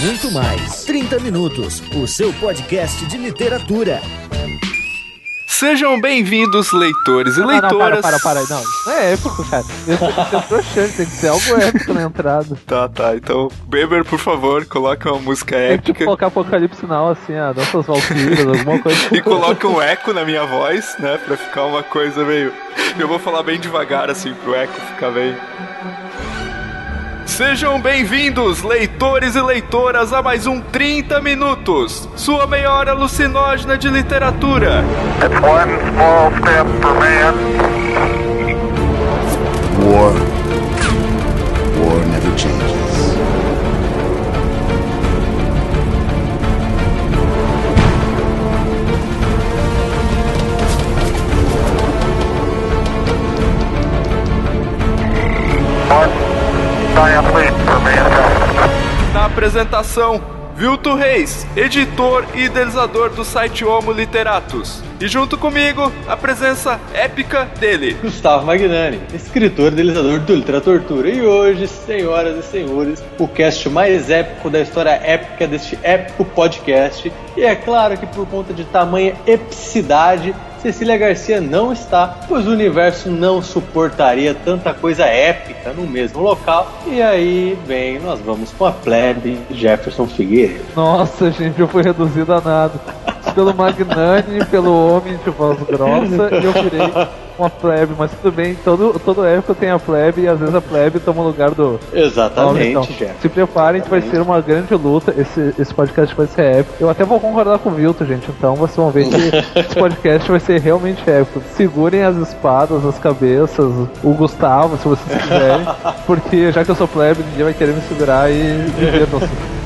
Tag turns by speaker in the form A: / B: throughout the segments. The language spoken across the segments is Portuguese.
A: muito mais. 30 Minutos, o seu podcast de literatura.
B: Sejam bem-vindos, leitores e
C: Não,
B: leitoras.
C: Não, para, para, para. Não, é épico, cara. Tem que ser broxante, tem que ser algo épico na entrada.
B: Tá, tá. Então, Beber, por favor, coloque uma música
C: Tem que
B: épica
C: colocar Apocalipse Now, assim, a dança das Valkyrias, alguma coisa.
B: e coloque um eco na minha voz, né? Pra ficar uma coisa meio. Eu vou falar bem devagar, assim, pro eco ficar bem. Sejam bem-vindos, leitores e leitoras, a mais um 30 Minutos, sua meia hora alucinógena de literatura.
D: It's one small step for man,
E: War. War never changes.
D: one
B: Na apresentação, Vilto Reis, editor e idealizador do site Homo Literatus. E junto comigo, a presença épica dele.
F: Gustavo Magnani, escritor e idealizador do Literatura. E hoje, senhoras e senhores, o cast mais épico da história épica deste épico podcast. E é claro que por conta de tamanha epicidade, Cecília Garcia não está, pois o universo não suportaria tanta coisa épica no mesmo local. E aí, bem, nós vamos com a plebe Jefferson Figueiredo.
C: Nossa, gente, eu fui reduzido a nada. Pelo Magnani, pelo homem de voz grossa, e eu virei uma plebe, mas tudo bem, todo, todo época tem a plebe e às vezes a plebe toma o lugar do.
F: Exatamente,
C: Então, se preparem que vai ser uma grande luta. Esse, esse podcast vai ser épico. Eu até vou concordar com o Vilto, gente. Então vocês vão ver que esse podcast vai ser realmente épico. Segurem as espadas, as cabeças, o Gustavo, se vocês quiserem. Porque já que eu sou plebe, ninguém vai querer me segurar e divirtam-se.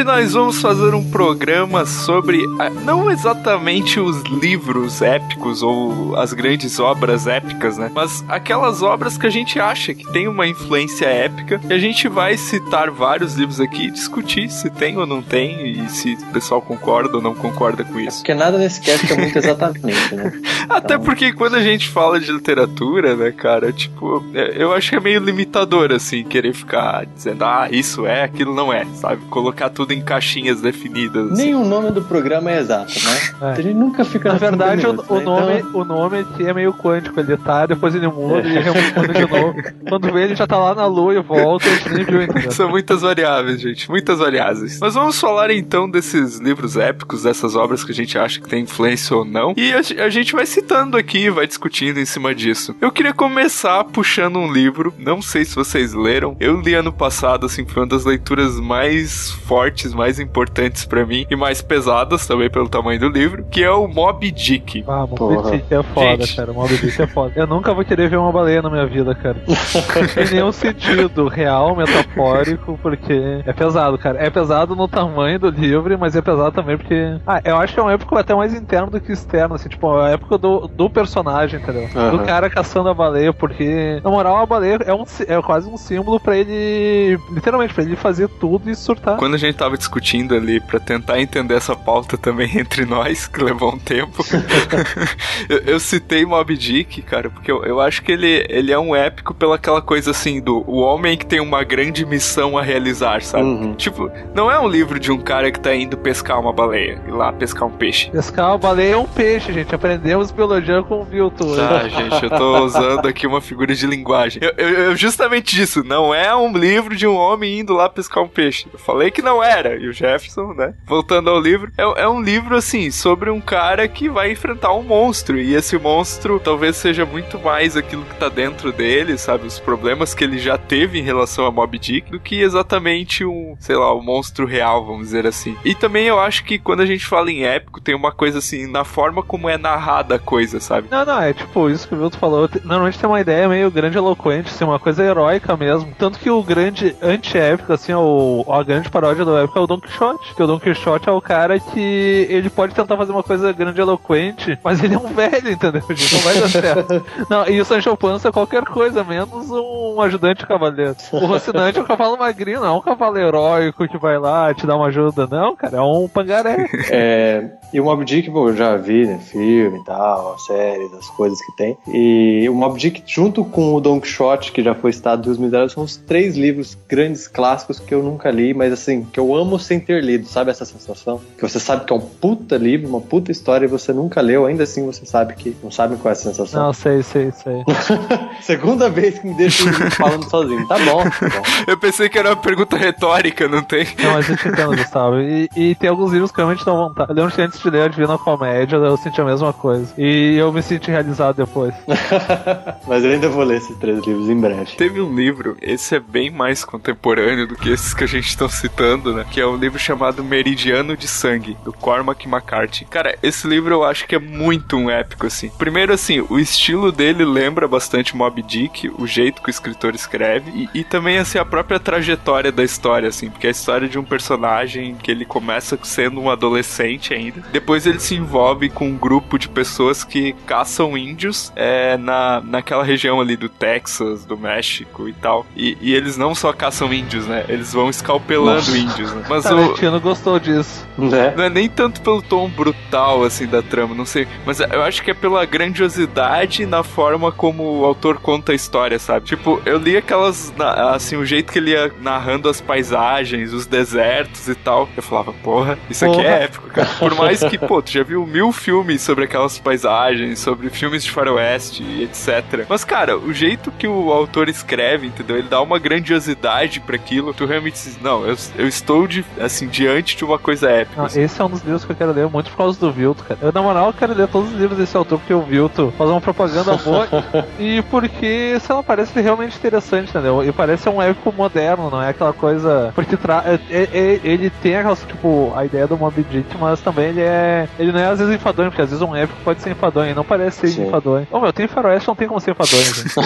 B: hoje nós vamos fazer um programa sobre ah, não exatamente os livros épicos ou as grandes obras épicas, né? Mas aquelas obras que a gente acha que tem uma influência épica. E a gente vai citar vários livros aqui e discutir se tem ou não tem e se o pessoal concorda ou não concorda com isso.
F: Porque nada nesse cast é muito exatamente, né?
B: Até
F: Então-
B: porque quando a gente fala de literatura, né, cara, tipo, é, eu acho que é meio limitador, assim, querer ficar dizendo, ah, isso é, aquilo não é, sabe? Colocar tudo em caixinhas definidas. assim.
F: Nem o nome do programa é exato, né?
C: É.
F: A gente nunca fica
C: Na verdade, o,
F: minutos,
C: o
F: né?
C: nome,
F: Então,
C: o nome é meio quântico. Ele tá, depois ele muda e remuda de novo. Quando vê, ele já tá lá na lua e volta e a gente nem viu, entendeu?
B: São muitas variáveis, gente, muitas variáveis. Mas vamos falar então desses livros épicos, dessas obras que a gente acha que tem influência ou não. E a, a gente vai citando aqui, vai discutindo em cima disso. Eu queria começar puxando um livro, não sei se vocês leram. Eu li ano passado, assim, foi uma das leituras mais fortes, mais importantes pra mim e mais pesadas também pelo tamanho do livro, que é o Moby Dick.
C: Ah,
F: Porra.
C: Dick é foda,
B: Gente.
C: cara. Moby Dick é foda. Eu nunca vou querer ver uma baleia na minha vida, cara. em nenhum sentido real, metafórico, porque é pesado, cara. É pesado no tamanho do livro, mas é pesado também porque. Ah, eu acho que é uma época até mais interno do que externo, assim, tipo, é a época do, do personagem, entendeu?
F: Aham.
C: Do cara caçando a baleia, porque, na moral, a baleia é, um, é quase um símbolo pra ele. Literalmente, pra ele fazer tudo e surtar.
B: Quando a gente tava discutindo ali pra tentar entender essa pauta também entre nós, que levou um tempo, eu, eu citei Moby Dick, cara, porque eu, eu acho que ele, ele é um épico pela aquela coisa assim do o homem que tem uma grande missão a realizar, sabe?
F: Uhum.
B: Tipo, não é um livro de um cara que tá indo pescar uma baleia, ir lá pescar um peixe.
C: Pescar a baleia é um peixe, gente. Aprendemos biologia com o Vilto.
B: Tá, gente, eu tô usando aqui uma figura de linguagem. Eu, eu- eu- justamente disso, não é um livro de um homem indo lá pescar um peixe. Eu falei que não E o Jefferson, né? Voltando ao livro, é, é um livro, assim, sobre um cara que vai enfrentar um monstro. E esse monstro talvez seja muito mais aquilo que tá dentro dele, sabe? Os problemas que ele já teve em relação a Moby Dick, do que exatamente um, sei lá, um monstro real, vamos dizer assim. E também eu acho que quando a gente fala em épico, tem uma coisa assim, na forma como é narrada a coisa, sabe?
C: Não, não, é tipo isso que o Vilto falou. Te- Normalmente tem uma ideia meio grande eloquente, assim, uma coisa heróica mesmo. Tanto que o grande anti-épico, assim, o, a grande paródia do época é o Don Quixote. Porque o Don Quixote é o cara que ele pode tentar fazer uma coisa grande e eloquente, mas ele é um velho, entendeu? Gente? Não vai dar certo. Não, e o Sancho Panza é qualquer coisa, menos um ajudante cavaleiro. O Rocinante é um cavalo magrinho, não é um cavalo heróico que vai lá te dar uma ajuda, não, cara, é um pangaré.
F: É, e o Mob Dick, eu já vi, né, filme e tal, séries, as coisas que tem. E o Mob Dick, junto com o Don Quixote, que já foi citado dos Miseráveis, são os três livros grandes clássicos que eu nunca li, mas assim, que eu amo sem ter lido, sabe essa sensação? Que você sabe que é um puta livro, uma puta história e você nunca leu, ainda assim você sabe que não sabe qual é a sensação.
C: Não, sei, sei, sei.
F: Segunda vez que me deixa falando sozinho. Tá bom, tá bom.
B: Eu pensei que era uma pergunta retórica, não tem?
C: Não, mas eu te entendo, Gustavo. E, e tem alguns livros que realmente dão vontade. Eu lembro que antes de ler a Divina Comédia, eu senti a mesma coisa. E eu me senti realizado depois.
F: Mas eu ainda vou ler esses três livros em breve.
B: Teve um livro, esse é bem mais contemporâneo do que esses que a gente está citando, né? Que é um livro chamado Meridiano de Sangue, do Cormac McCarthy. Cara, esse livro eu acho que é muito um épico, assim. Primeiro, assim, o estilo dele lembra bastante Mob Dick, o jeito que o escritor escreve, e, e também, assim, a própria trajetória da história, assim, porque é a história de um personagem que ele começa sendo um adolescente ainda. Depois ele se envolve com um grupo de pessoas que caçam índios é, na, naquela região ali do Texas, do México e tal. E, e eles não só caçam índios, né? Eles vão escalpelando
F: Nossa.
B: índios, Mas o,
C: Tarantino gostou disso.
F: Né?
B: não é nem tanto pelo tom brutal, assim, da trama, não sei. Mas eu acho que é pela grandiosidade na forma como o autor conta a história, sabe? Tipo, eu li aquelas, assim, o jeito que ele ia narrando as paisagens, os desertos e tal. Eu falava, porra, isso aqui
C: Porra.
B: é épico, cara. Por mais que, pô, tu já viu mil filmes sobre aquelas paisagens, sobre filmes de faroeste e etc. Mas, cara, o jeito que o autor escreve, entendeu? Ele dá uma grandiosidade pra aquilo. Tu realmente diz, não, eu, eu estou, de, assim, diante de uma coisa épica.
C: Não,
B: assim.
C: esse é um dos livros que eu quero ler muito por causa do Vilto, cara. Eu, na moral, eu quero ler todos os livros desse autor porque o Vilto faz uma propaganda boa e porque, sei lá, parece realmente interessante, entendeu? E parece um épico moderno, não é aquela coisa. Porque tra... é- é- é- ele tem aquela, tipo, a ideia do Mob Dick, mas também ele é. Ele não é às vezes enfadonho, porque às vezes um épico pode ser enfadonho, e não parece ser
F: Sim.
C: enfadonho. Ô meu, tem faroeste, não tem como ser enfadonho, gente.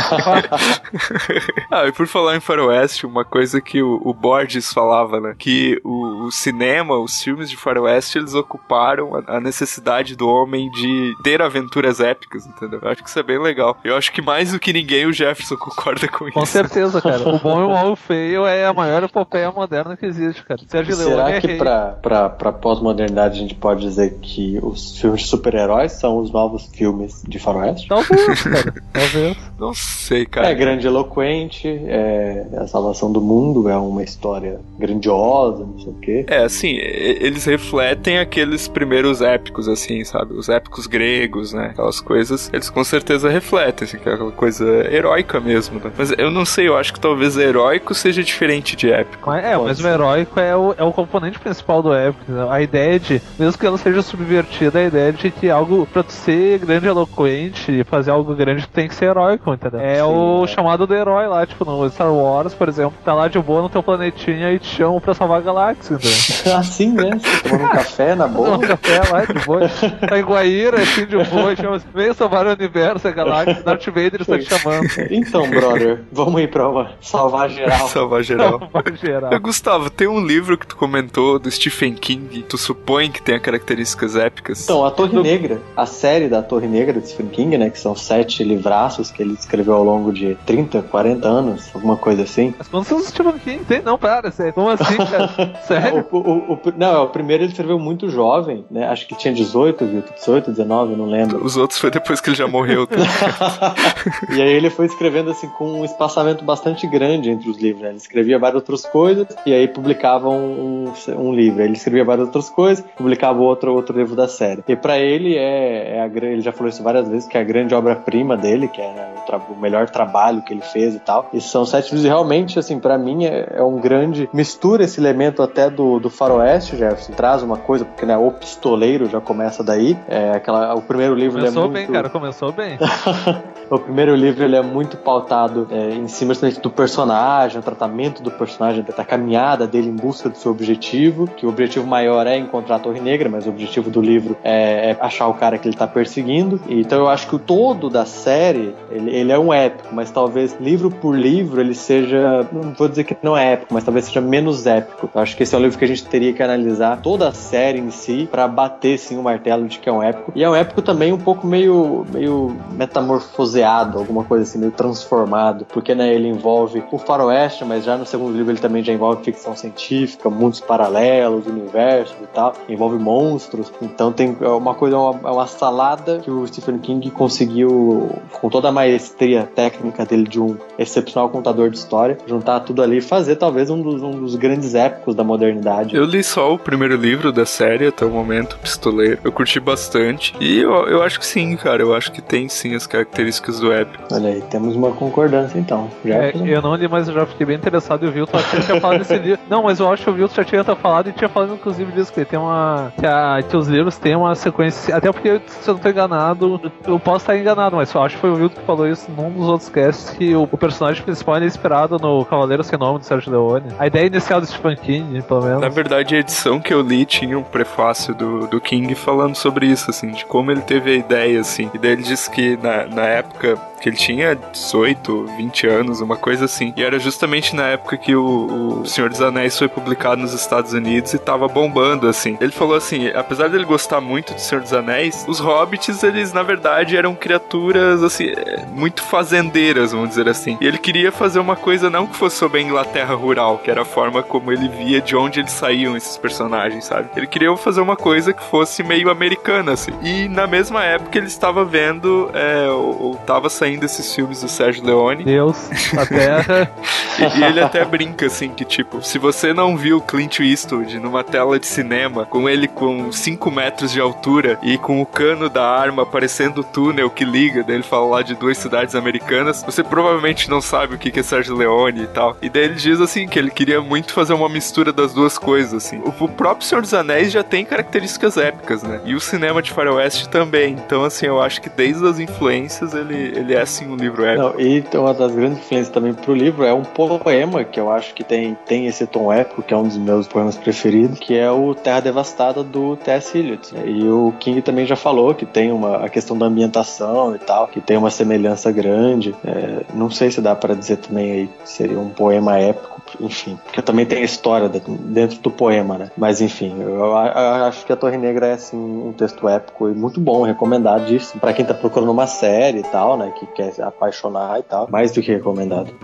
B: Ah, e por falar em faroeste, uma coisa que o, o Borges falava, né? Que o, o cinema, os filmes de faroeste, eles ocuparam a, a necessidade do homem de ter aventuras épicas, entendeu? Eu acho que isso é bem legal. Eu acho que mais do que ninguém o Jefferson concorda com
C: Com
B: isso.
C: certeza, cara. O bom e o mal o feio é a maior epopeia moderna que existe, cara. Sérgio Leone
F: Será
C: é
F: que pra, pra, pra pós-modernidade a gente pode dizer que os filmes de super-heróis são os novos filmes de faroeste?
C: Talvez, cara. Talvez.
B: Não sei, cara.
F: É grande e eloquente, é a salvação do mundo, é uma história grandiosa, não sei o quê.
B: É, assim, eles refletem aqueles primeiros épicos, assim, sabe? Os épicos gregos, né? Aquelas coisas, eles com certeza refletem, assim, que é aquela coisa heróica mesmo, né? Mas eu não sei, eu acho que talvez heróico seja diferente de épico.
C: Mas, é,
F: Pode
C: mas o heróico é o, é o componente principal do épico. entendeu? A ideia de, mesmo que ela seja subvertida, a ideia de que algo, pra tu ser grande e eloquente e fazer algo grande, tem que ser heróico, entendeu? É
F: Sim,
C: o
F: é.
C: chamado do herói lá, tipo, no Star Wars, por exemplo, tá lá de boa no teu planetinha e te chamam pra salvar a galáxia, entendeu?
F: assim, né? Você tomando um café na
C: Toma um
F: boa.
C: café lá de boa. Tá em Guaíra, assim, de boa, chama assim, vem salvar o universo, a galáxia, Darth Vader está te chamando.
F: Então, brother, vamos ir pra uma salvar geral.
B: Salvar geral.
C: Gerar.
B: Ô, Gustavo, tem um livro que tu comentou do Stephen King, tu supõe que tenha características épicas?
F: Então, a Torre Negra, a série da Torre Negra de Stephen King, né? Que são sete livraços que ele escreveu ao longo de 30, 40 anos, alguma coisa assim.
C: Mas quando você Stephen King tem? Não, para, sério. Como assim, cara? Sério?
F: O, o- o- não, é, o primeiro ele escreveu muito jovem, né? Acho que tinha 18, viu? 18, 19, não lembro.
B: Os outros foi depois que ele já morreu. tá?
F: e aí ele foi escrevendo assim com um espaçamento bastante grande entre os livros. Né? Ele escrevia várias outras coisas e aí publicava um, um, livro. Ele escrevia várias outras coisas, publicava outro outro livro da série. E pra ele é, é a ele já falou isso várias vezes que é a grande obra-prima dele, que é né, o, o melhor trabalho que ele fez e tal. E são sete livros e realmente assim para mim é, é um grande mistura esse elemento até do, do faroeste, Jefferson traz uma coisa porque né, o pistoleiro já começa daí. É aquela o primeiro livro é
C: Começou
F: muito
C: bem, cara, começou bem.
F: o primeiro livro ele é muito pautado é, em cima do personagem, o tratamento do personagem, da caminhada dele em busca do seu objetivo, que o objetivo maior é encontrar a Torre Negra, mas o objetivo do livro é, é achar o cara que ele tá perseguindo. Então eu acho que o todo da série, ele, ele é um épico, mas talvez livro por livro ele seja, não vou dizer que não é épico, mas talvez seja menos épico. Eu acho que esse é um livro que a gente teria que analisar toda a série em si para bater sim o martelo de que é um épico. E é um épico também um pouco meio meio metamorfoseado, alguma coisa assim, meio transformado, porque né, ele envolve o faroeste, mas já no segundo livro ele também já envolve ficção científica, mundos paralelos, universos e tal, envolve monstros. Então tem é uma coisa, é uma, é uma salada que o Stephen King conseguiu, com toda a maestria técnica dele de um excepcional contador de história, juntar tudo ali e fazer talvez um dos, um dos grandes épicos da modernidade.
B: Eu li só o primeiro livro da série até o momento, Pistoleiro. Eu curti bastante. E eu, eu acho que sim, cara. Eu acho que tem sim as características do épico.
F: Olha aí, temos uma concordância então.
C: É, eu não li, mas eu já fiquei bem interessado e o Vilton tinha falado desse livro. Não, mas eu acho que o Vilton já tinha falado e tinha falado inclusive disso, que tem uma. Que, a, que os livros têm uma sequência. Até porque, se eu não tô enganado, eu posso estar enganado, mas eu acho que foi o Vilton que falou isso num dos outros casts que o, o personagem principal é inspirado no Cavaleiro Sem Nome do Sérgio Leone. A ideia inicial do Stephen King, pelo menos.
B: Na verdade, a edição que eu li tinha um prefácio do, do King falando sobre isso, assim, de como ele teve a ideia, assim. E daí ele disse que na, na época que ele tinha 18, 20 anos, uma coisa assim. E era justamente na época que o, o Senhor dos Anéis foi publicado nos Estados Unidos e tava bombando, assim. Ele falou assim, apesar dele gostar muito do Senhor dos Anéis, os hobbits, eles na verdade eram criaturas, assim, muito fazendeiras, vamos dizer assim. E ele queria fazer uma coisa não que fosse sobre a Inglaterra rural, que era a forma como ele via de onde eles saíam, esses personagens, sabe? Ele queria fazer uma coisa que fosse meio americana, assim. E na mesma época ele estava vendo, é, ou, ou tava saindo esses filmes do Sérgio Leone.
C: Deus, a Terra.
B: e, e, ele até brinca assim que tipo, se você não viu Clint Eastwood numa tela de cinema com ele com 5 metros de altura e com o cano da arma parecendo o túnel que liga, daí ele fala lá de duas cidades americanas, você provavelmente não sabe o que é Sérgio Leone e tal. E daí ele diz assim que ele queria muito fazer uma mistura das duas coisas assim. O, próprio Senhor dos Anéis já tem características épicas, né? E o cinema de faroeste também. Então assim, eu acho que desde as influências ele, ele é assim um livro épico.
F: Não, e uma das grandes influências também pro livro é um poema que eu acho que tem, tem esse tom épico, que é um dos meus poemas preferidos, que é o Terra Devastada do T.S. Eliot. E o King também já falou que tem uma a questão da ambientação e tal, que tem uma semelhança grande. É, não sei se dá para dizer também aí seria um poema épico, enfim, porque também tem a história dentro do poema, né? Mas enfim, eu acho que a Torre Negra é assim um texto épico e muito bom, recomendadíssimo para quem tá procurando uma série e tal, né? Que quer se apaixonar e tal, mais do que recomendado.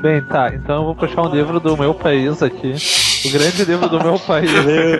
C: Bem, tá, então eu vou puxar um livro do meu país aqui. O grande livro do meu país.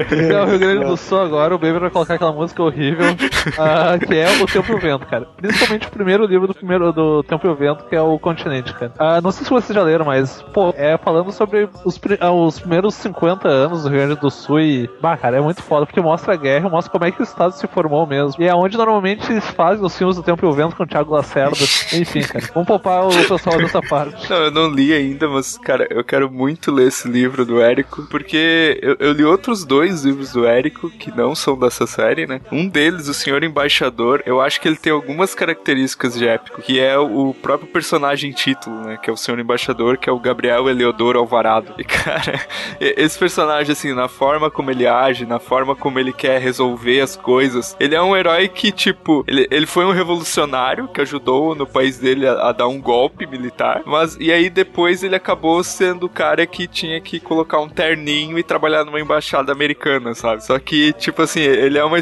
C: que é o Rio Grande do Sul agora, o Baby vai colocar aquela música horrível, uh, que é o Tempo e o Vento, cara. Principalmente o primeiro livro do primeiro do Tempo e o Vento, que é o Continente, cara. Uh, não sei se vocês já leram, mas, pô, é falando sobre os, uh, os primeiros 50 anos do Rio Grande do Sul e, bah, cara, é muito foda, porque mostra a guerra, mostra como é que o Estado se formou mesmo. E é onde normalmente eles fazem os filmes do Tempo e o Vento com o Thiago Lacerda. Enfim, cara, vamos poupar o pessoal dessa parte.
B: Não, eu não li ainda, mas, cara, eu quero muito ler esse livro do Érico, porque eu, eu, li outros dois livros do Érico que não são dessa série, né? Um deles, O Senhor Embaixador, eu acho que ele tem algumas características de épico, que é o próprio personagem título, né? Que é o Senhor Embaixador, que é o Gabriel Eleodoro Alvarado. E, cara, esse personagem, assim, na forma como ele age, na forma como ele quer resolver as coisas, ele é um herói que, tipo, ele, ele foi um revolucionário que ajudou no país dele a, a dar um golpe militar, mas e aí depois ele acabou sendo o cara que tinha que colocar um terninho e trabalhar numa embaixada americana, sabe? Só que, tipo assim, ele é uma.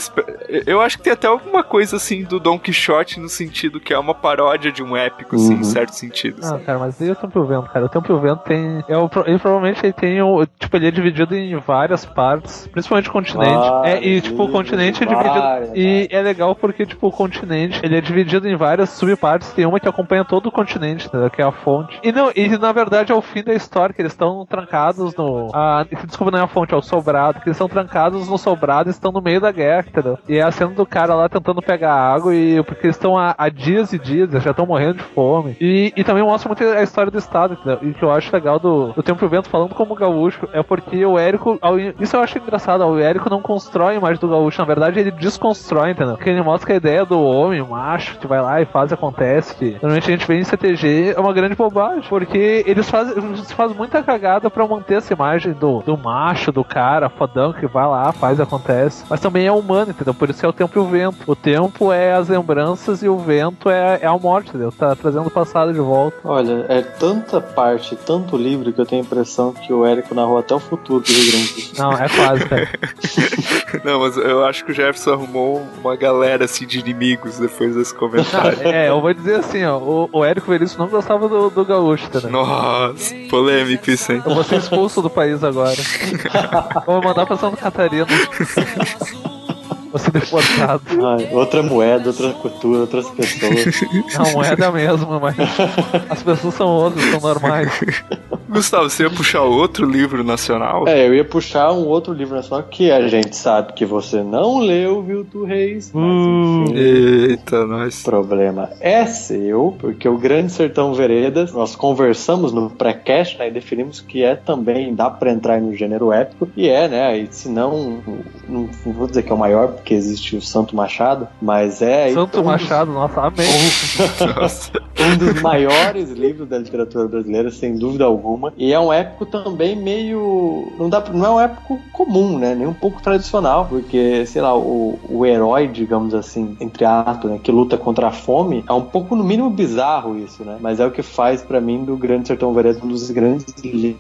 B: Eu acho que tem até alguma coisa assim do Don Quixote no sentido que é uma paródia de um épico, assim,
C: Uhum.
B: em certo sentido.
C: Ah,
B: sabe?
C: cara, mas e o Tempo e o Vento, cara? O Tempo e o Vento tem. É o, ele provavelmente ele tem o. Tipo, ele é dividido em várias partes, principalmente o continente. é, e, tipo, o continente é dividido.
F: várias,
C: E é legal porque, tipo, o continente ele é dividido em várias subpartes. Tem uma que acompanha todo o continente, entendeu? Que é a fonte. E não, e na verdade é o fim da história, que eles estão trancados no. Ah, que desculpa não é a fonte, é o sobrado, que eles são trancados no sobrado e estão no meio da guerra, entendeu? E é a cena do cara lá tentando pegar água e porque eles estão há, há dias e dias, já estão morrendo de fome. E, e também mostra muito a história do estado, entendeu? E o que eu acho legal do, do Tempo e o Vento falando como gaúcho é porque o Érico, ao, isso eu acho engraçado, o Érico não constrói a imagem do gaúcho, na verdade ele desconstrói, entendeu? Porque ele mostra que a ideia do homem, macho, que vai lá e faz acontece, que normalmente a gente vê em CTG, é uma grande bobagem, porque eles fazem, eles muita cagada pra manter essa imagem do, do macho, do cara, fodão que vai lá, faz acontece, mas também é humano, entendeu? Por isso é o tempo e o vento. O tempo é as lembranças e o vento é, é a morte, entendeu? Tá trazendo o passado de volta.
F: Olha, é tanta parte, tanto livro que eu tenho a impressão que o Érico narrou até o futuro do Rio Grande.
C: Não, é quase, cara.
B: Não, mas eu acho que o Jefferson arrumou uma galera assim de inimigos depois desse comentário.
C: é, eu vou dizer assim, ó, o, o Érico Veríssimo não gostava do, do gaúcho, entendeu?
B: Nossa, polêmico isso, hein?
C: Eu vou ser expulso do país agora. vou mandar pra Santa Catarina. Vou ser deportado.
F: Ai, outra moeda, outra cultura, outras pessoas.
C: Não, moeda mesmo, mas as pessoas são outras, são normais.
B: Gustavo, você ia puxar outro livro nacional?
F: É, eu ia puxar um outro livro nacional que a gente sabe que você não leu, Vilto Reis. Mas enfim.
B: Eita, nós.
F: O problema é seu, porque o Grande Sertão Veredas, nós conversamos no pré-cast, né, e definimos que é também, dá pra entrar no gênero épico, e é, né, e se não, não vou dizer que é o maior, porque existe o Santo Machado, mas é...
C: Santo
F: um dos-
C: Machado, nossa, amém.
B: Nossa.
F: um dos maiores livros da literatura brasileira, sem dúvida alguma. E é um épico também meio. Não, dá, não é um épico comum, né? Nem um pouco tradicional, porque, sei lá, o, o herói, digamos assim, entre aspas, né, que luta contra a fome, é um pouco, no mínimo, bizarro isso, né? Mas é o que faz, pra mim, do Grande Sertão Veredas um dos grandes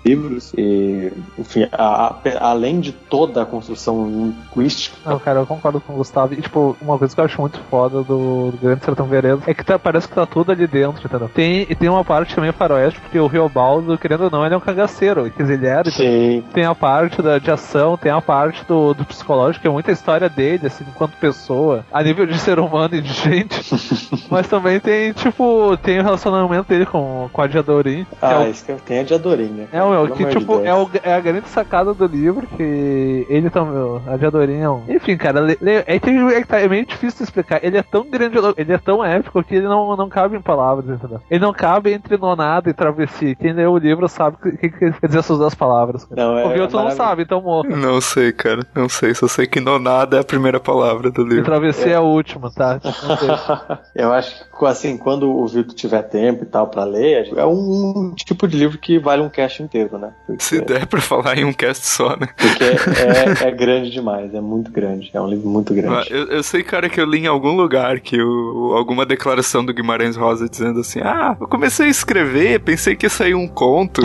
F: livros. E, enfim, a- a- além de toda a construção linguística.
C: Não, cara, eu concordo com o Gustavo. E, tipo, uma coisa que eu acho muito foda do, do Grande Sertão Veredas é que tá- parece que tá tudo ali dentro, entendeu? Tem, e tem uma parte também faroeste, porque o Riobaldo, querendo ou não, ele é um cagaceiro. Quer dizer, ele era.
F: Sim.
C: Tem a parte da, de ação, tem a parte do, do psicológico, que é muita história dele, assim, enquanto pessoa, a nível de ser humano e de gente. Mas também tem, tipo, tem o relacionamento dele com, com a Diadorim. é
F: Ah,
C: o
F: isso que eu tenho é de Adorim, né?
C: é, o,
F: Pelo
C: que tipo, é, o, é a grande sacada do livro, que ele também, a Diadorim é um... Enfim, cara, le- le- é, é, tá- é meio difícil de explicar. Ele é tão grande, ele é tão épico que ele não, não cabe em palavras, entendeu? Ele não cabe entre nonada e travessia. Quem lê o livro sabe o que, que quer dizer essas duas palavras. cara.
F: Não, é
C: o Vilton não
F: maravilhoso.
C: sabe, então morra.
B: Não sei, cara. Não sei. Só sei que nonada é a primeira palavra do
C: E
B: livro.
C: travessia é a última, tá? Não sei.
F: Eu acho que, assim, quando o Vitor tiver tempo e tal pra ler, é um tipo de livro que vale um cast inteiro, né? Porque,
B: Se der pra falar em um cast só, né?
F: porque é, é grande demais, é muito grande. É um livro muito
B: Ah,
F: grande.
B: Eu, eu sei, cara, que eu li em algum lugar que o, alguma declaração do Guimarães Rosa dizendo assim: Ah, eu comecei a escrever, pensei que ia sair um conto.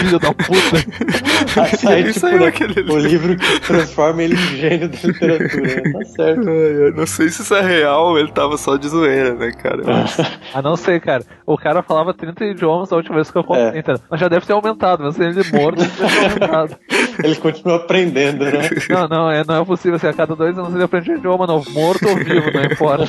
C: Filho da puta.
F: Assim, aí,
B: Isso
F: tipo,
B: aí é
F: né,
B: aquele
F: o livro que transforma ele em gênio da literatura. né? Tá certo.
B: Ai, eu não sei se isso é real ou ele tava só de zoeira, né, cara? Mas-
C: Ah, não sei, cara. O cara falava 30 idiomas da última vez que eu contei,
F: É.
C: entendeu? Mas já deve ter aumentado, mas ele morto deve ter aumentado.
F: Ele continua aprendendo, né?
C: Não, não, é, não é possível. Assim, a cada dois anos ele aprende um idioma novo, morto ou vivo, não importa.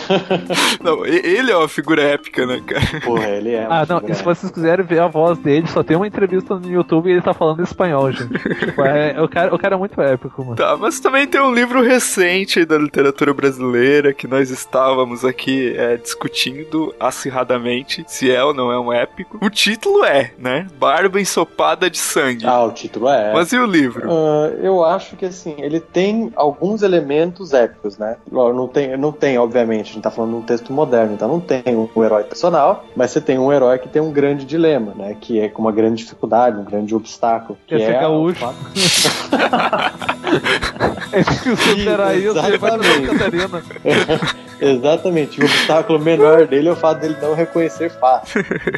B: Não, ele é uma figura épica, né, cara?
F: Porra, ele é.
C: Ah, não, e se vocês quiserem ver a voz dele, só tem uma entrevista no YouTube e ele tá falando espanhol, gente. Tipo, é, o, cara, o cara é muito épico, mano.
B: Tá, mas também tem um livro recente da literatura brasileira que nós estávamos aqui é, discutindo acirradamente se é ou não é um épico. O título é, né? Barba ensopada de sangue.
F: Ah, o título é.
B: Mas e o livro?
F: Ah, eu acho que assim, ele tem alguns elementos épicos, né? Não tem, não tem, obviamente, a gente tá falando de um texto moderno, então não tem um herói personal, mas você tem um herói que tem um grande dilema, né? Que é com uma grande dificuldade, um grande obstáculo. Que
C: Esse é
F: é
C: gaúcho.
F: fato-
C: Esse que o supera isso, ele vai pra Santa Catarina.
F: Exatamente. O obstáculo menor dele é o fato dele não reconhecer fato.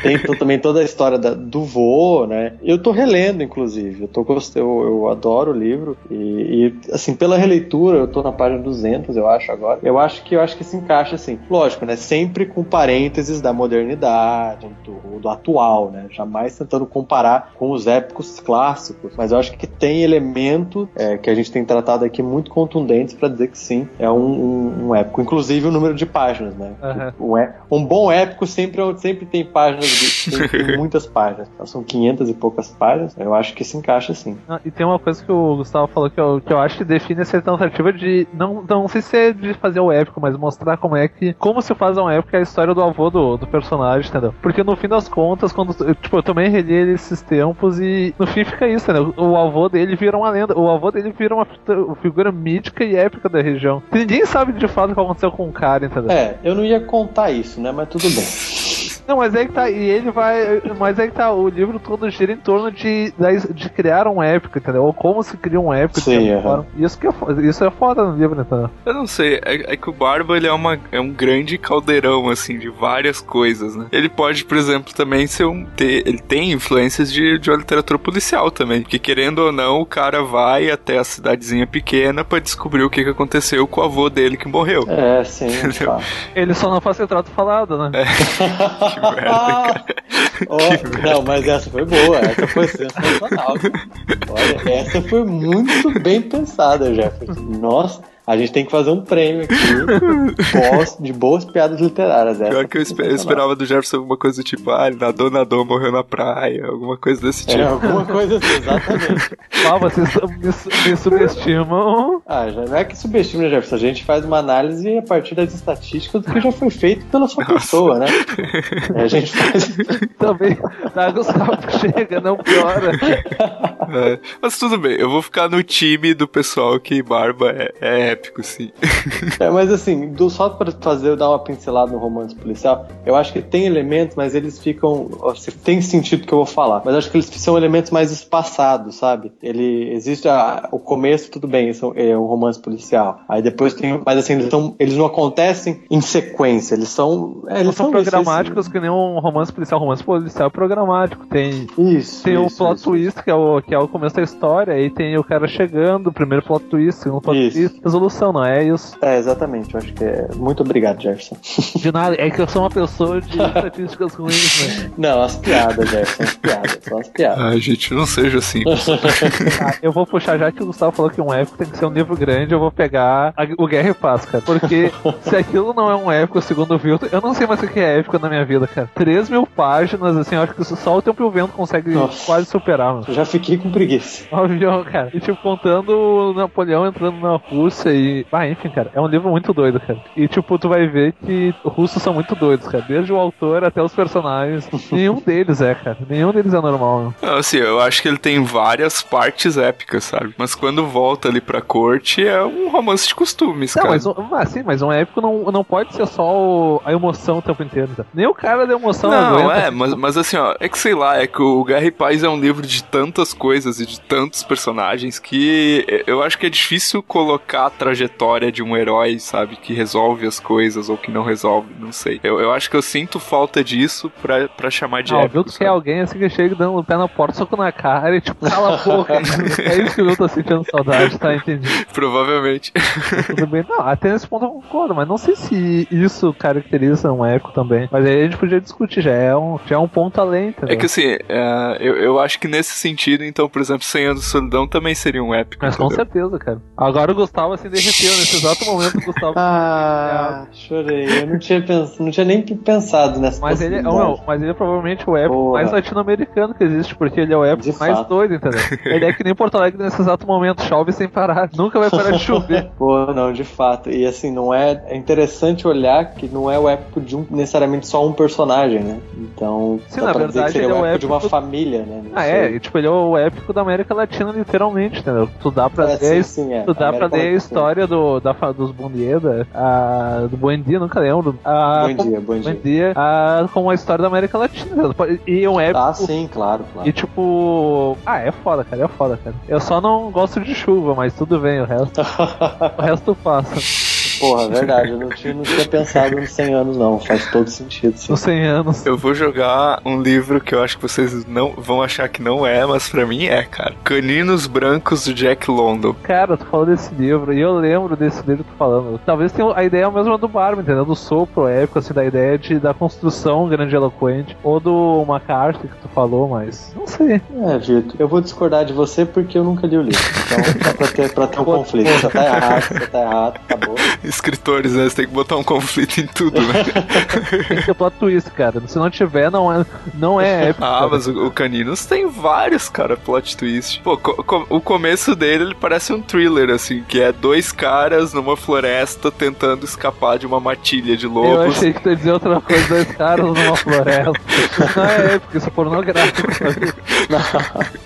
F: Tem também toda a história da- do voo, né? Eu tô relendo, inclusive. Eu, tô, eu, eu adoro o livro. E, e, assim, pela releitura, eu tô na página 200, eu acho, agora. Eu acho que eu acho que se encaixa, assim. Lógico, né? Sempre com parênteses da modernidade, do, do atual, né? Jamais tentando comparar com os épicos clássicos. Mas eu acho que tem elemento é, que a gente tem tratado aqui muito contundentes pra dizer que sim, é um, um, um épico. Inclusive o número de páginas, né?
C: Aham.
F: Um, é- um bom épico sempre, sempre tem páginas, de- sempre tem muitas páginas. Então, são 500 e poucas páginas. Eu acho que se encaixa sim.
C: Não, e tem uma coisa que o Gustavo falou que eu, que eu acho que define essa tentativa de. Não, não sei se é de fazer o épico, mas mostrar como é que. Como se faz um épico é a história do avô do, do personagem, entendeu? Porque no fim das contas, quando. eu, Tipo, eu também reli esses tempos e no fim fica isso, entendeu? O avô dele vira uma lenda. O avô dele vira uma figura mítica e épica da região. Ninguém sabe de fato o que aconteceu com o cara, entendeu?
F: É, eu não ia contar isso, né? Mas tudo bem.
C: Não, mas aí que tá, e ele vai. Mas aí que tá, o livro todo gira em torno de, de criar um épico, entendeu? Ou como se cria um épico.
F: Sim,
C: forma. Isso, que é, isso é foda no livro, entendeu?
B: Eu não sei, é, é que o Barba ele é, uma, é um grande caldeirão, assim, de várias coisas, né? Ele pode, por exemplo, também ser um. Ter, ele tem influências de, de uma literatura policial também. Porque querendo ou não, o cara vai até a cidadezinha pequena pra descobrir o que, que aconteceu com o avô dele que morreu.
F: É, sim. tá.
C: Ele só não faz retrato falado, né?
B: Que merda, cara.
F: Ó, não, mas essa foi boa, essa foi sensacional. Olha, essa foi muito bem pensada, Jefferson. Nossa, a gente tem que fazer um prêmio aqui de boas piadas literárias. Essa
B: Pior que eu,
F: foi
B: espe- eu esperava do Jefferson alguma coisa do tipo, ah, ele nadou, nadou, morreu na praia, alguma coisa desse tipo.
F: É, alguma coisa assim, exatamente.
C: Ah, vocês me, me subestimam.
F: Ah, já não é que subestima, né, Jefferson? A gente faz uma análise a partir das estatísticas do que já foi feito pela sua pessoa, né? É, a gente faz.
C: Também. Tá, Gustavo, chega, não piora.
B: É, Mas tudo bem, eu vou ficar no time do pessoal que Barba é, é épico, sim.
F: É, mas assim, do, só pra fazer, dar uma pincelada no romance policial, eu acho que tem elementos, mas eles ficam. se- Tem sentido que eu vou falar, mas acho que eles são elementos mais espaçados, sabe? Ele existe a- o começo, tudo bem, isso é um romance policial. Aí depois tem. Mas assim, eles, são, eles não acontecem em sequência, eles são. É,
C: Eles são
F: são
C: programáticos que nem um romance policial. Romance policial é programático. Tem,
F: Isso.
C: tem o
F: isso,
C: plot
F: isso.
C: twist, que é o, que é o começo da história, aí tem o cara chegando, o primeiro plot twist, segundo plot
F: Isso.
C: twist, resolução, não é isso?
F: É, exatamente. Eu acho que é. Muito obrigado, Jefferson.
C: De nada, é que eu sou uma pessoa de estatísticas ruins, né?
F: Não, as piadas, Jefferson, as piadas, só as piadas.
B: Ai, gente, não seja assim.
C: Ah, eu vou puxar, já que o Gustavo falou que um épico tem que ser um livro grande, eu vou pegar a- o Guerra e Paz, cara. Porque se aquilo não é um épico, segundo o Vilton, eu não sei mais o que é épico na minha vida, cara. 3 mil páginas, assim, eu acho que isso só o Tempo e o Vento consegue
F: Nossa.
C: quase superar, mano.
F: Eu já fiquei com preguiça.
C: Óbvio, cara. E tipo, contando o Napoleão entrando na Rússia e. Ah, enfim, cara, é um livro muito doido, cara. E tipo, tu vai ver que os russos são muito doidos, cara. Desde o autor até os personagens. Nenhum deles é, cara. Nenhum deles é normal.
B: Não, assim, eu acho que ele tem várias partes épicas, sabe? Mas quando volta ali pra corte, é um romance de costumes,
C: Não,
B: cara.
C: mas, um, ah, sim, mas um épico não, não pode ser só o- a emoção o tempo inteiro. Tá? Nem o cara da emoção
B: Não,
C: aguenta.
B: é, mas, mas assim, ó, é que sei lá, é que o Guerra e Paz é um livro de tantas coisas e de tantos personagens que eu acho que é difícil colocar trajetória de um herói, sabe, que resolve as coisas ou que não resolve, não sei. Eu, eu acho que eu sinto falta disso pra, pra chamar de
C: Ah, o
B: épico.
C: Vilto quer
B: sabe?
C: alguém assim que chega dando o pé na porta, soco na cara e tipo, cala a boca. é isso que Vilto tá sentindo saudade, tá? Entendi.
B: Provavelmente.
C: Tudo bem. Não, até nesse ponto eu concordo, mas não sei se isso caracteriza um épico também. Mas aí a gente podia discutir, já é um, já é um ponto além, entendeu?
B: É que assim, é, eu, eu acho que nesse sentido, então, por exemplo, 100 anos de solidão também seria um épico.
C: Mas com
B: entendeu?
C: certeza, cara. Agora o Gustavo assim derreteu, nesse exato momento Gustavo.
F: Ah, chorei. Eu não tinha, pens... não tinha nem pensado nessa
C: Mas ele, é, não, mas ele é provavelmente o épico
F: Porra.
C: mais latino-americano que existe, porque ele é o épico
F: De
C: mais
F: fato.
C: doido, entendeu? ele é que nem Porto Alegre nesse exato momento, chove sem parar. Nunca vai parar de chover.
F: Pô, não, de fato. E assim, não é. É interessante olhar que não é o épico de um necessariamente só um personagem, né? Então,
C: Sim,
F: dá
C: na
F: pra dizer
C: verdade,
F: que seria
C: ele é
F: o épico de uma
C: épico-
F: família, né? Não
C: Ah,
F: sei.
C: é, e, tipo, ele é o épico da América Latina, literalmente, entendeu? Tu dá pra
F: É,
C: ler,
F: sim, sim, é.
C: tu dá pra ler a
F: Latina.
C: História do, da, dos Bundieda, a, do Buendia, nunca lembro. A,
F: Bom dia, bom dia.
C: Buendia, a, com a história da América Latina. E é um épico.
F: Ah, sim, claro, claro.
C: E tipo. Ah, é foda, cara, é foda, cara. Eu só não gosto de chuva, mas tudo bem, o resto, o resto passa.
F: Porra, verdade, eu não tinha, não tinha pensado nos 100 anos, não. Faz todo sentido, sim.
C: Nos 100 anos.
B: Eu vou jogar um livro que eu acho que vocês não vão achar que não é, mas pra mim é, cara. Caninos Brancos do Jack London.
C: Cara, tu falou desse livro e eu lembro desse livro que tu falando. Talvez tenha a ideia mesma do Barba, entendeu? Do sopro épico, assim, da ideia de, da construção grande eloquente. Ou do McCarthy que tu falou, mas não sei.
F: É, Vitor, eu vou discordar de você porque eu nunca li o livro. Então, só pra ter, pra ter um conflito. Você tá errado, você tá errado, acabou.
B: Escritores, né? Você tem que botar um conflito em tudo, né?
C: Tem que ter plot twist, cara. Se não tiver, não é, não é épico.
B: Ah,
C: cara.
B: mas o, o Caninos tem vários, cara, plot twist. Pô, co- co- o começo dele, ele parece um thriller, assim, que é dois caras numa floresta tentando escapar de uma matilha de
C: Eu
B: lobos.
C: achei que tu ia dizer outra coisa, dois caras numa floresta. Não é épico, isso é pornográfico. sabe?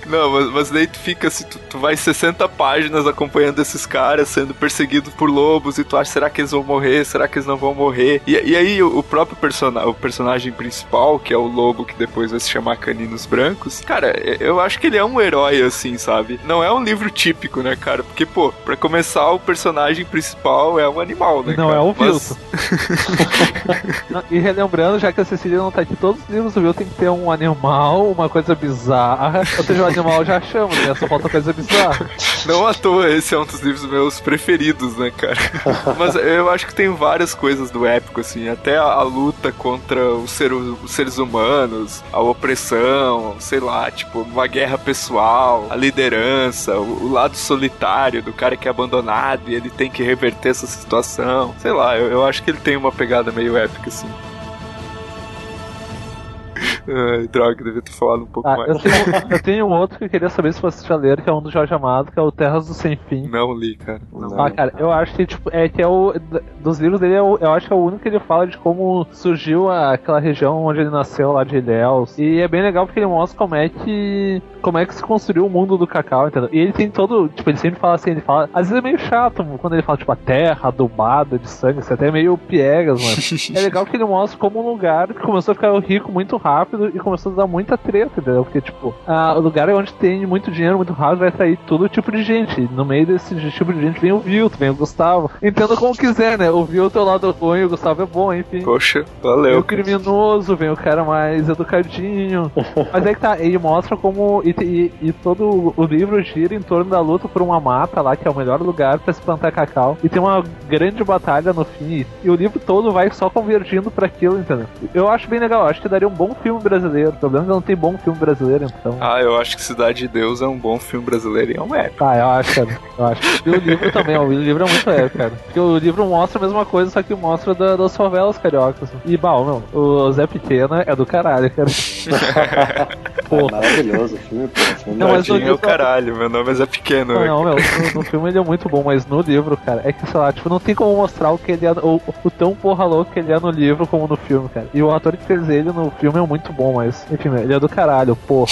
B: Não, mas, mas daí tu fica assim, tu, tu vai 60 páginas acompanhando esses caras sendo perseguidos por lobos e tu acha, será que eles vão morrer? Será que eles não vão morrer? E, e aí o, o próprio persona, o personagem principal, que é o lobo que depois vai se chamar Caninos Brancos, cara, eu acho que ele é um herói, assim, sabe? Não é um livro típico, né, cara? Porque, pô, pra começar, o personagem principal é um animal, né,
C: Não
B: cara?
C: é o
B: Mas-.
C: Não, e relembrando, já que a Cecília não tá aqui, todos os livros do Will tem que ter um animal, uma coisa bizarra. Ou seja, o animal já chama, né? Só falta coisa bizarra.
B: Não à toa, esse é um dos livros meus preferidos, né, cara? Mas eu acho que tem várias coisas do épico, assim, até a, a luta contra os, ser- os seres humanos, a opressão, sei lá, tipo, uma guerra pessoal, a liderança, o, o lado solitário do cara que é abandonado e ele tem que reverter essa situação. Sei lá, eu, eu acho que ele tem uma pegada meio épica, assim. Ai, droga, devia ter falado um pouco
C: Ah,
B: mais.
C: eu, tenho, eu tenho um outro que eu queria saber se vocês já leram, que é um do Jorge Amado, que é o Terras do Sem Fim.
B: Não li, cara. Não.
C: Ah, cara, eu acho que, tipo, é que é o. Dos livros dele, é o- eu acho que é o único que ele fala de como surgiu a- aquela região onde ele nasceu, lá de Ilhéus. E é bem legal porque ele mostra como é que. Como é que se construiu o mundo do cacau, entendeu? E ele tem todo. Tipo, ele sempre fala assim, ele fala. Às vezes é meio chato quando ele fala, tipo, a terra adubada de sangue, isso é até meio piegas, mano. é legal que ele mostra como um lugar que começou a ficar rico muito rápido e começou a dar muita treta, entendeu? Porque, tipo, ah, o lugar é onde tem muito dinheiro muito rápido vai atrair todo tipo de gente. No meio desse tipo de gente vem o Vilto, vem o Gustavo. Entenda como quiser, né? O Vilto é o lado ruim, o Gustavo é bom, enfim.
B: Poxa,
C: Vem
B: valeu.
C: o criminoso, vem o cara mais educadinho. Mas é que tá, ele mostra como. E, e- e todo o livro gira em torno da luta por uma mata lá, que é o melhor lugar pra se plantar cacau. E tem uma grande batalha no fim. E o livro todo vai só convergindo pra aquilo, entendeu? Eu acho bem legal, acho que daria um bom filme brasileiro. O problema é que não tem bom filme brasileiro, então.
B: Ah, eu acho que Cidade de Deus é um bom filme brasileiro e é um épico.
C: Ah, eu acho, cara. Eu acho. E o livro também, ó, o livro é muito épico, cara. Porque o livro mostra a mesma coisa, só que mostra da- das favelas cariocas. E, bah, meu, o Zé Pequena é do caralho, cara. Pô,
F: É maravilhoso o filme, pô. O filme
C: Não,
F: é
C: mas livro-
B: caralho, meu nome é Zé Pequeno.
C: não, não, meu, no, no filme ele é muito bom, mas no livro, cara, é que, sei lá, tipo, não tem como mostrar o que ele é, o, o tão porra louco que ele é no livro como no filme, cara. E o ator que fez ele no filme é muito bom, mas, enfim, ele é do caralho, porra.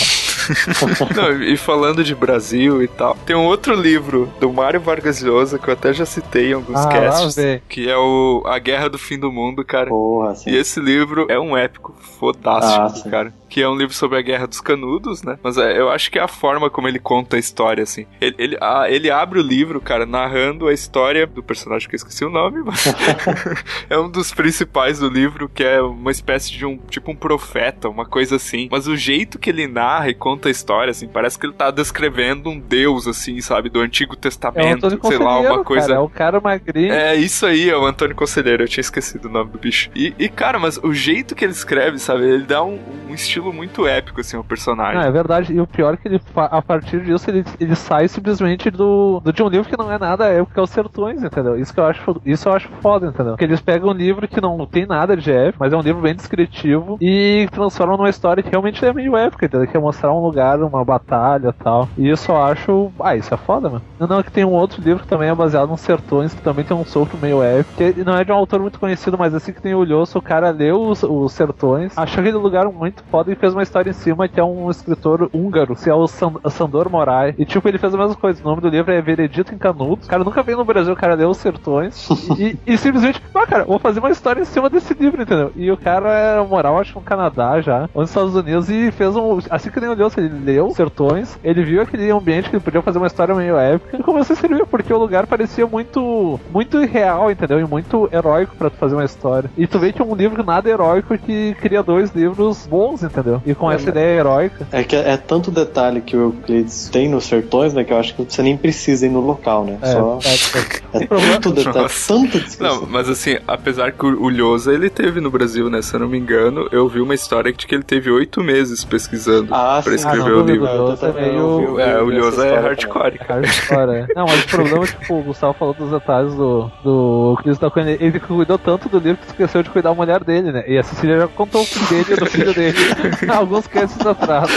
B: Não, e falando de Brasil e tal, tem um outro livro do Mário Vargas Llosa que eu até já citei em alguns
C: Ah,
B: casts, que é o A Guerra do Fim do Mundo, cara.
F: Porra, assim.
B: E esse livro é um épico fodástico,
F: Ah, sim.
B: cara. Que é um livro sobre a Guerra dos Canudos, né? Mas é, eu acho que é a forma como ele conta a história, assim. Ele, ele, a- ele abre o livro, cara, narrando a história do personagem que eu esqueci o nome, mas é um dos principais do livro, que é uma espécie de um, tipo um profeta, uma coisa assim. Mas o jeito que ele narra e conta a história, assim, parece que ele tá descrevendo um deus, assim, sabe? Do Antigo
C: É
B: Testamento,
C: Antônio
B: sei lá, uma coisa...
C: cara, é o cara magrinho.
B: É, isso aí, é o Antônio Conselheiro, eu tinha esquecido o nome do bicho. E, e, cara, mas o jeito que ele escreve, sabe, ele dá um, um estilo muito épico, assim, ao personagem.
C: Não, é verdade. E o pior é que ele, a partir disso, ele, ele sai simplesmente do, do de um livro que não é nada épico, que é os Sertões, entendeu? Isso que eu acho, isso eu acho foda, entendeu? Porque eles pegam um livro que não tem nada de épico, mas é um livro bem descritivo e transformam numa história que realmente é meio épica, entendeu? Que é mostrar um lugar, uma batalha e tal. E isso eu acho. Ah, isso é foda, mano. Não, não, é que tem um outro livro que também é baseado nos Sertões, que também tem um sopro meio épico. Que não é de um autor muito conhecido, mas assim que tem o Lhoso, o cara leu os, os Sertões, achou aquele lugar muito foda e fez uma história em cima que é um escritor húngaro, que é o San- Sandor Moraes. E tipo, ele fez a mesma coisa. O nome do livro é Veredito em Canudos. O cara nunca veio no Brasil, o cara leu Os Sertões. e, e simplesmente, ah, cara, vou fazer uma história em cima desse livro, entendeu? E o cara era moral, acho que no Canadá já, ou nos Estados Unidos, e fez um. Assim que nem leu, ele leu Sertões, ele viu aquele ambiente que ele podia fazer uma história meio épica e começou a escrever, porque o lugar parecia muito. muito irreal, entendeu? E muito heróico pra tu fazer uma história. E tu vê que é um livro nada heróico que cria dois livros bons, entendeu? E com essa ideia heróica.
F: É que é tanto detalhe que o Euclides tem nos sertões, né? Que eu acho que você nem precisa ir no local, né?
C: É,
F: Só
C: é, é.
F: é tanto detalhe, descrição.
B: Não, mas assim, apesar que o o Lhosa ele teve no Brasil, né? Se eu não me engano, eu vi uma história de que ele teve oito meses pesquisando
F: Ah,
B: pra
F: sim.
B: Escrever
C: Ah, não,
B: o livro.
C: o Lhosa é meio-
B: É, o Lhosa é hardcore, cara.
C: Hardcore, é. Não, mas o problema, tipo, o Gustavo falou dos detalhes do, do Chris da Coelho. Ele cuidou tanto do livro que esqueceu de cuidar da mulher dele, né? E a Cecília já contou o filho dele e do filho dele alguns casts atrás.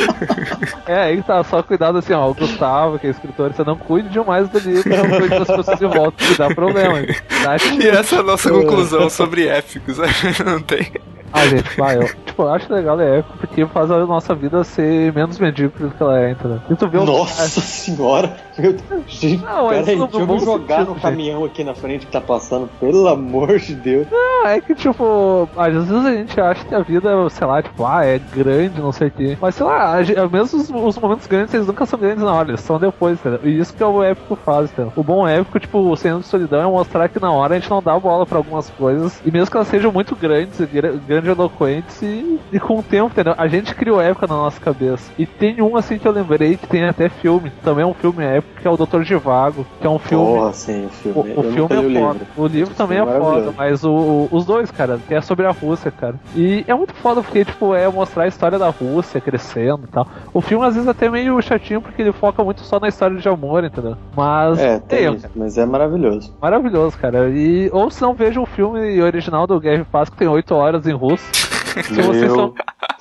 C: É, aí tá, só cuidado assim, ó, o Gustavo, que é escritor, você não cuide demais do livro, não cuide das pessoas de volta, que dá problema. Dá
B: E essa é a nossa conclusão sobre épicos. não tem.
C: Ah, gente, vai, eu, tipo, eu acho legal é épico porque faz a nossa vida ser menos medíocre do que ela é, entendeu? E tu vê
F: Nossa senhora! Meu Deus, gente,
C: Não, é
F: peraí, deixa eu me jogar
C: sentido,
F: no
C: gente.
F: caminhão aqui na frente que tá passando, pelo amor de Deus.
C: Não, é que, tipo, às vezes a gente acha que a vida, sei lá, tipo, ah, é grande, não sei o quê. Mas, sei lá, gente- mesmo os, os momentos grandes, eles nunca são grandes na hora, eles são depois, entendeu? E isso que é o épico faz, entendeu? O bom épico, tipo, o Senhor de Solidão é mostrar que na hora a gente não dá bola pra algumas coisas, e mesmo que elas sejam muito grandes, e gra- grandiloquentes, e, e com o tempo, entendeu? A gente criou época na nossa cabeça. E tem um, assim, que eu lembrei, que tem até filme, também é um filme épico, que é o Doutor Givago, que é um filme...
F: Sim, o filme.
C: O, o
F: eu
C: filme é
F: o
C: foda.
F: livro.
C: O livro também é
F: é
C: foda, mas o, os dois, cara, que é sobre a Rússia, cara. E é muito foda porque, tipo, é mostrar a história da Rússia crescendo e tal. O filme, às vezes, é até meio chatinho porque ele foca muito só na história de amor, entendeu? Mas.
F: É, tem
C: é,
F: isso, mas é maravilhoso.
C: maravilhoso, cara. E, ou se não, veja o filme original do e Paz, que tem 8 horas em Se vocês são,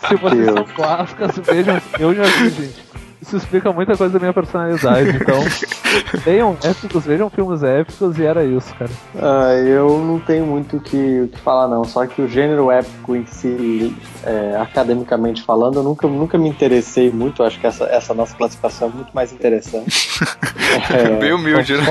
C: se vocês
F: Deus.
C: são clássicas, vejam. Eu já vi, gente. Isso explica muita coisa da minha personalidade. Então, leiam épicos, vejam filmes épicos e era isso, cara.
F: Ah, eu não tenho muito o que, o que falar, não. Só que o gênero épico em si, é, academicamente falando, eu nunca, nunca me interessei muito. Acho que essa, essa nossa classificação é muito mais interessante. É,
B: Bem humilde, né?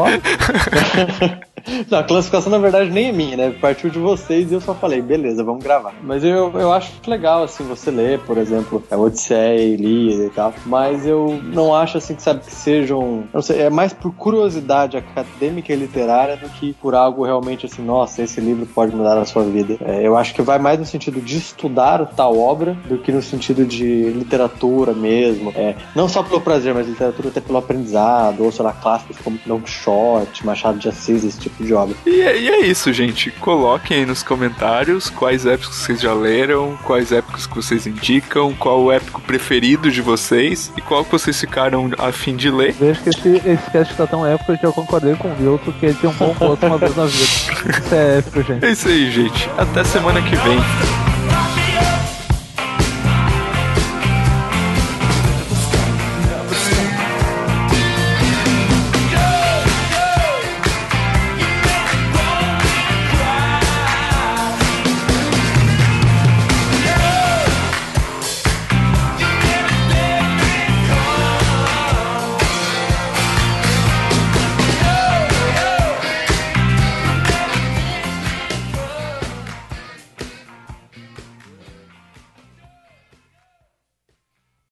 F: Não, a classificação na verdade nem é minha, né? Partiu de vocês e eu só falei, beleza, vamos gravar. Mas eu, eu acho legal, assim, você ler, por exemplo, a Odisseia, Ilíada e tal. Mas eu não acho, assim, que sabe que sejam. Não sei, é mais por curiosidade acadêmica e literária do que por algo realmente assim, nossa, esse livro pode mudar a sua vida. É, eu acho que vai mais no sentido de estudar tal obra do que no sentido de literatura mesmo. É, não só pelo prazer, mas literatura até pelo aprendizado, ou sei lá, clássicos como Don Quixote, Machado de Assis, esse tipo de obra.
B: E é, e é isso, gente. Coloquem aí nos comentários quais épicos vocês já leram, quais épicos que vocês indicam, qual o épico preferido de vocês e qual que vocês ficaram a fim de ler.
C: Vejo que esse, esse cast tá tão épico que eu concordei com o Vilto que ele tem um bom gosto uma vez na vida. Isso é épico, gente.
B: É isso aí, gente. Até semana que vem.